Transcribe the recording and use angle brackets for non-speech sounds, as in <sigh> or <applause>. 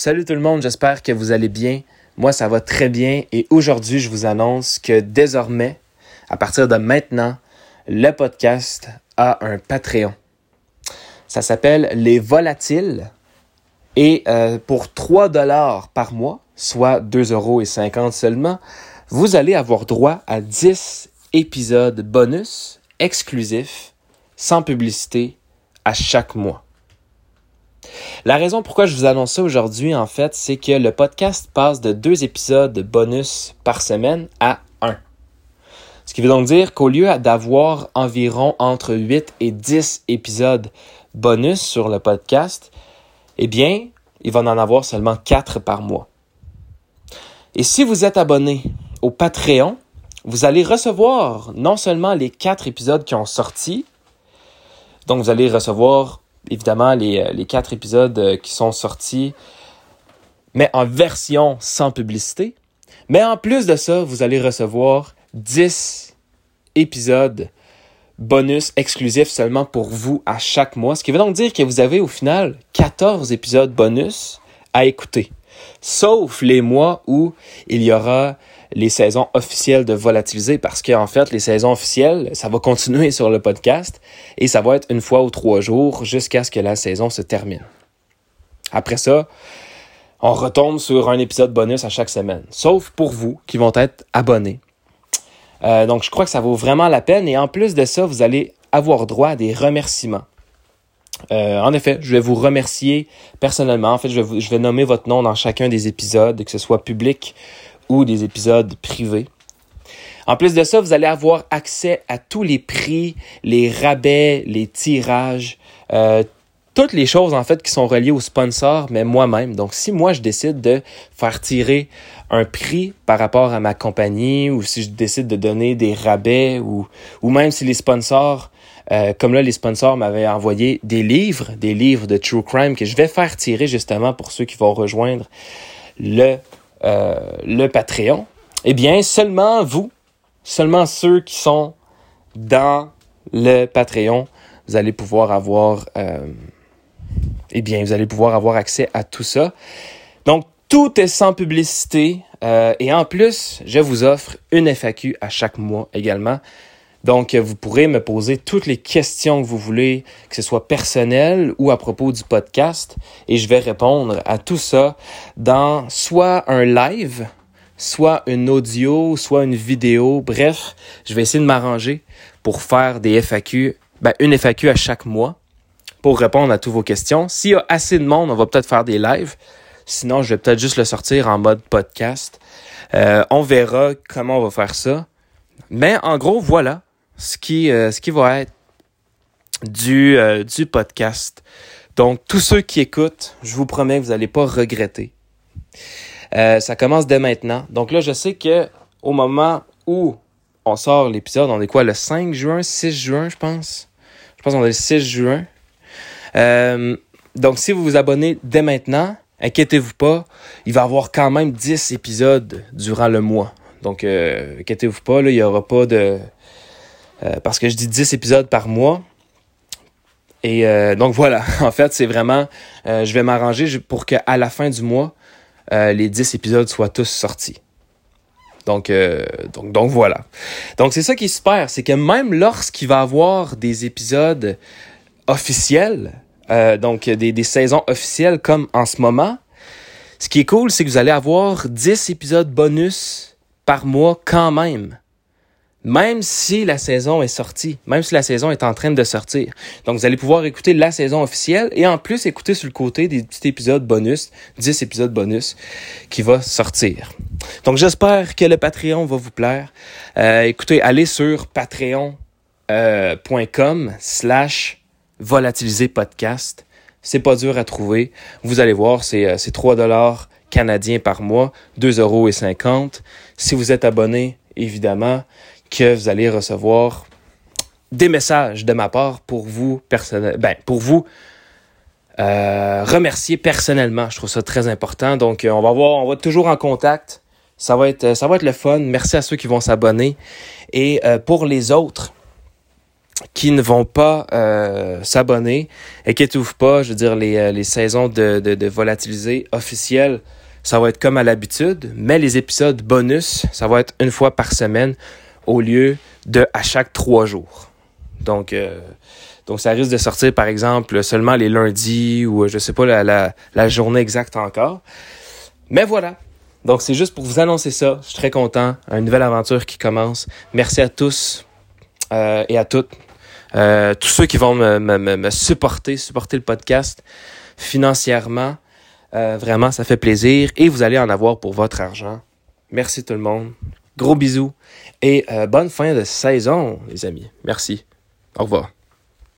Salut tout le monde, j'espère que vous allez bien. Moi, ça va très bien et aujourd'hui, je vous annonce que désormais, à partir de maintenant, le podcast a un Patreon. Ça s'appelle Les Volatiles et euh, pour 3 dollars par mois, soit 2,50 euros seulement, vous allez avoir droit à 10 épisodes bonus exclusifs, sans publicité, à chaque mois. La raison pourquoi je vous annonce ça aujourd'hui, en fait, c'est que le podcast passe de deux épisodes bonus par semaine à un. Ce qui veut donc dire qu'au lieu d'avoir environ entre 8 et 10 épisodes bonus sur le podcast, eh bien, il va en avoir seulement 4 par mois. Et si vous êtes abonné au Patreon, vous allez recevoir non seulement les 4 épisodes qui ont sorti, donc vous allez recevoir évidemment les, euh, les quatre épisodes euh, qui sont sortis, mais en version sans publicité. Mais en plus de ça, vous allez recevoir 10 épisodes bonus exclusifs seulement pour vous à chaque mois. Ce qui veut donc dire que vous avez au final 14 épisodes bonus à écouter. Sauf les mois où il y aura les saisons officielles de Volatiliser parce qu'en fait, les saisons officielles, ça va continuer sur le podcast et ça va être une fois ou trois jours jusqu'à ce que la saison se termine. Après ça, on retombe sur un épisode bonus à chaque semaine, sauf pour vous qui vont être abonnés. Euh, donc, je crois que ça vaut vraiment la peine et en plus de ça, vous allez avoir droit à des remerciements. Euh, en effet, je vais vous remercier personnellement. En fait, je vais, je vais nommer votre nom dans chacun des épisodes, que ce soit public ou des épisodes privés. En plus de ça, vous allez avoir accès à tous les prix, les rabais, les tirages, euh, toutes les choses en fait qui sont reliées aux sponsors, mais moi-même. Donc, si moi je décide de faire tirer un prix par rapport à ma compagnie, ou si je décide de donner des rabais, ou, ou même si les sponsors, euh, comme là les sponsors m'avaient envoyé des livres, des livres de true crime que je vais faire tirer justement pour ceux qui vont rejoindre le euh, le Patreon, eh bien, seulement vous, seulement ceux qui sont dans le Patreon, vous allez pouvoir avoir, euh, eh bien, vous allez pouvoir avoir accès à tout ça. Donc, tout est sans publicité. Euh, et en plus, je vous offre une FAQ à chaque mois également. Donc, vous pourrez me poser toutes les questions que vous voulez, que ce soit personnel ou à propos du podcast, et je vais répondre à tout ça dans soit un live, soit une audio, soit une vidéo. Bref, je vais essayer de m'arranger pour faire des FAQ, ben, une FAQ à chaque mois pour répondre à toutes vos questions. S'il y a assez de monde, on va peut-être faire des lives. Sinon, je vais peut-être juste le sortir en mode podcast. Euh, on verra comment on va faire ça. Mais en gros, voilà ce qui, euh, ce qui va être du, euh, du podcast. Donc, tous ceux qui écoutent, je vous promets que vous n'allez pas regretter. Euh, ça commence dès maintenant. Donc là, je sais que au moment où on sort l'épisode, on est quoi, le 5 juin, 6 juin, je pense? Je pense qu'on est le 6 juin. donc, si vous vous abonnez dès maintenant, inquiétez-vous pas, il va y avoir quand même 10 épisodes durant le mois. Donc, inquiétez-vous pas, là, il n'y aura pas de euh, parce que je dis 10 épisodes par mois. Et euh, donc voilà, <laughs> en fait, c'est vraiment, euh, je vais m'arranger pour qu'à la fin du mois, les 10 épisodes soient tous sortis. Donc, donc, donc voilà. Donc c'est ça qui est super, c'est que même lorsqu'il va y avoir des épisodes officiels, donc des, des saisons officielles comme en ce moment, ce qui est cool, c'est que vous allez avoir 10 épisodes bonus par mois quand même même si la saison est sortie, même si la saison est en train de sortir. Donc, vous allez pouvoir écouter la saison officielle et en plus écouter sur le côté des petits épisodes bonus, 10 épisodes bonus qui va sortir. Donc, j'espère que le Patreon va vous plaire. Euh, écoutez, allez sur patreon.com euh, slash volatiliser podcast. C'est pas dur à trouver. Vous allez voir, c'est 3 euh, dollars canadiens par mois, 2 euros et 50. Si vous êtes abonné, évidemment, que vous allez recevoir des messages de ma part pour vous ben, pour vous euh, remercier personnellement. Je trouve ça très important. Donc, euh, on va voir, on va être toujours en contact. Ça va être, ça va être le fun. Merci à ceux qui vont s'abonner. Et euh, pour les autres, qui ne vont pas euh, s'abonner, inquiétez-vous pas, je veux dire, les, les saisons de, de, de volatiliser officielles, ça va être comme à l'habitude, mais les épisodes bonus, ça va être une fois par semaine au lieu de à chaque trois jours. Donc, euh, donc ça risque de sortir, par exemple, seulement les lundis ou je sais pas la, journée exacte encore. Mais voilà. Donc c'est juste pour vous annoncer ça. Je suis très content. Une nouvelle aventure qui commence. Merci à tous euh, et à toutes. Euh, tous ceux qui vont me, me, me, supporter, supporter le podcast financièrement. Euh, vraiment, ça fait plaisir. Et vous allez en avoir pour votre argent. Merci tout le monde. Gros bisous. Et euh, bonne fin de saison, les amis. Merci. Au revoir.